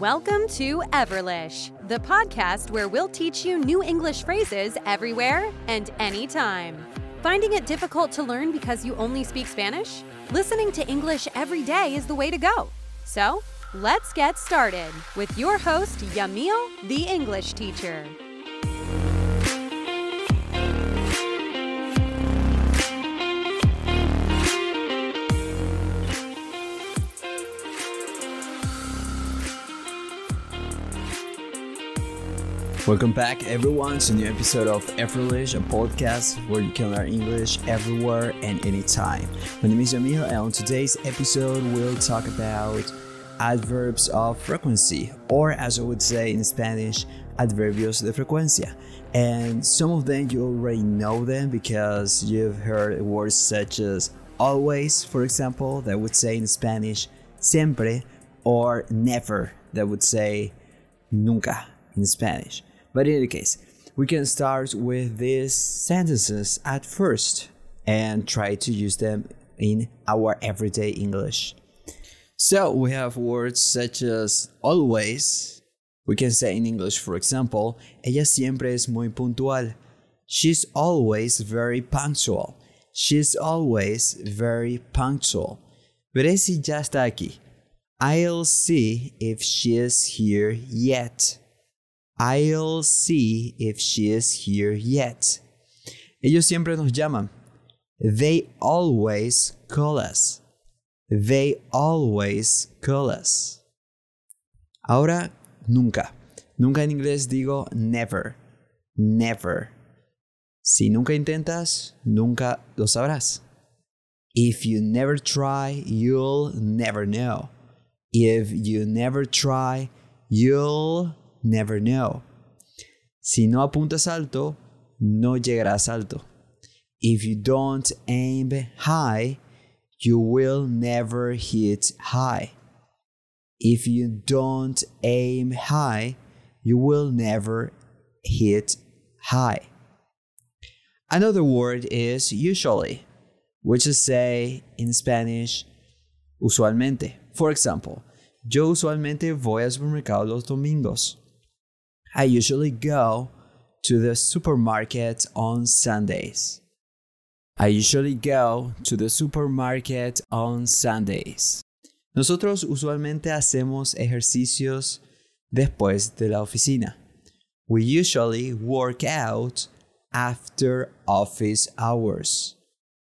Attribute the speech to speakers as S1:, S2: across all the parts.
S1: Welcome to Everlish, the podcast where we'll teach you new English phrases everywhere and anytime. Finding it difficult to learn because you only speak Spanish? Listening to English every day is the way to go. So, let's get started with your host, Yamil, the English teacher.
S2: Welcome back, everyone, to a new episode of Effortless, a podcast where you can learn English everywhere and anytime. My name is Jamil, and on today's episode, we'll talk about adverbs of frequency, or as I would say in Spanish, adverbios de frecuencia. And some of them you already know them because you've heard words such as always, for example, that would say in Spanish siempre, or never, that would say nunca in Spanish. But in any case, we can start with these sentences at first and try to use them in our everyday English. So we have words such as always. We can say in English, for example, ella siempre es muy puntual. She's always very punctual. She's always very punctual. Veré si ya está aquí. I'll see if she is here yet. I'll see if she is here yet. Ellos siempre nos llaman. They always call us. They always call us. Ahora, nunca. Nunca en inglés digo never. Never. Si nunca intentas, nunca lo sabrás. If you never try, you'll never know. If you never try, you'll never know. Si no apuntas alto, no llegarás alto. If you don't aim high, you will never hit high. If you don't aim high, you will never hit high. Another word is usually, which is say in Spanish, usualmente. For example, yo usualmente voy al supermercado los domingos. I usually go to the supermarket on Sundays. I usually go to the supermarket on Sundays. Nosotros usualmente hacemos ejercicios después de la oficina. We usually work out after office hours.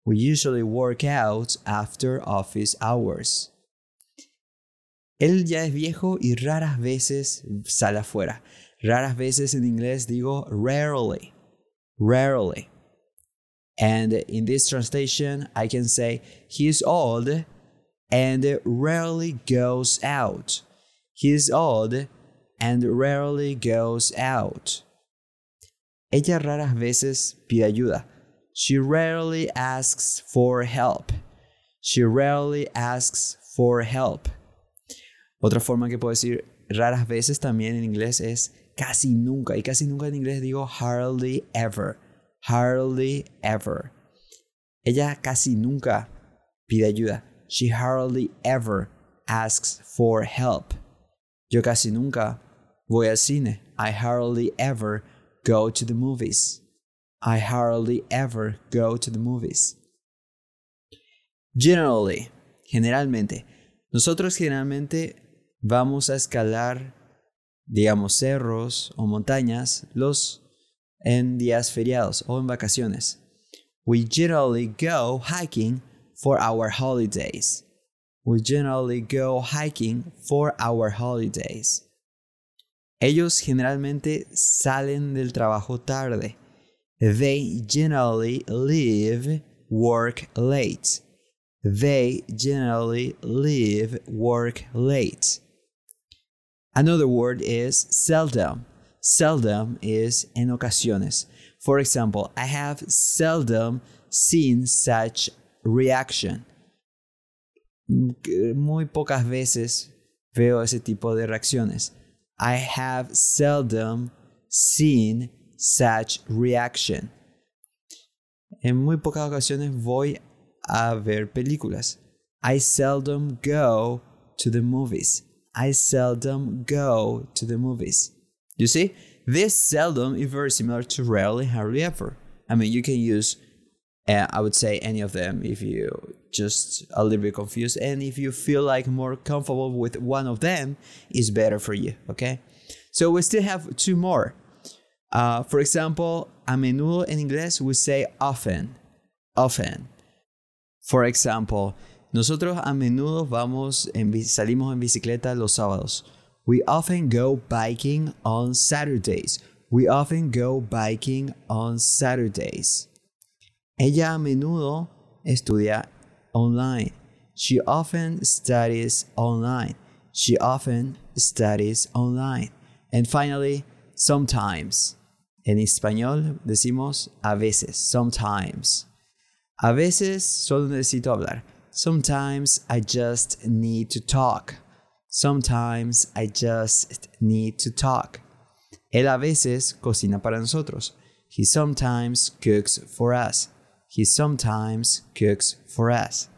S2: We usually work out after office hours. Él ya es viejo y raras veces sale afuera. Raras veces en inglés digo rarely. Rarely. And in this translation, I can say he's old and rarely goes out. He's old and rarely goes out. Ella raras veces pide ayuda. She rarely asks for help. She rarely asks for help. Otra forma que puedo decir raras veces también en inglés es casi nunca. Y casi nunca en inglés digo hardly ever. Hardly ever. Ella casi nunca pide ayuda. She hardly ever asks for help. Yo casi nunca voy al cine. I hardly ever go to the movies. I hardly ever go to the movies. Generally, generalmente, nosotros generalmente vamos a escalar, digamos, cerros o montañas los en días feriados o en vacaciones. We generally go hiking for our holidays. We generally go hiking for our holidays. Ellos generalmente salen del trabajo tarde. They generally leave work late. They generally leave work late. Another word is seldom. Seldom is en ocasiones. For example, I have seldom seen such reaction. Muy pocas veces veo ese tipo de reacciones. I have seldom seen such reaction. En muy pocas ocasiones voy a ver películas. I seldom go to the movies. I seldom go to the movies. You see, this seldom is very similar to rarely, hardly ever. I mean, you can use, uh, I would say, any of them if you just a little bit confused, and if you feel like more comfortable with one of them, is better for you. Okay, so we still have two more. Uh, for example, a menudo in English we say often, often. For example, nosotros a menudo vamos en, salimos en bicicleta los sábados. We often go biking on Saturdays. We often go biking on Saturdays. Ella a menudo estudia online. She often studies online. She often studies online. And finally, sometimes. En español decimos a veces, sometimes. A veces solo necesito hablar. Sometimes I just need to talk. Sometimes I just need to talk. Él a veces cocina para nosotros. He sometimes cooks for us. He sometimes cooks for us.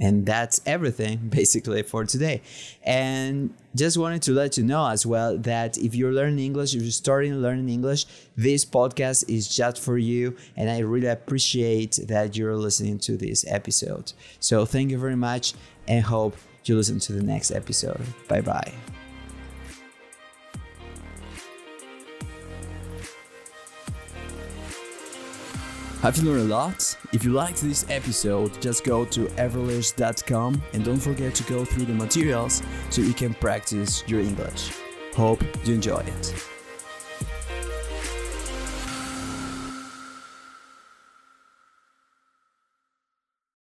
S2: And that's everything basically for today. And just wanted to let you know as well that if you're learning English, if you're starting learning English, this podcast is just for you. And I really appreciate that you're listening to this episode. So thank you very much and hope you listen to the next episode. Bye bye. Have you learned a lot? If you liked this episode, just go to everlish.com and don't forget to go through the materials so you can practice your English. Hope you enjoy it.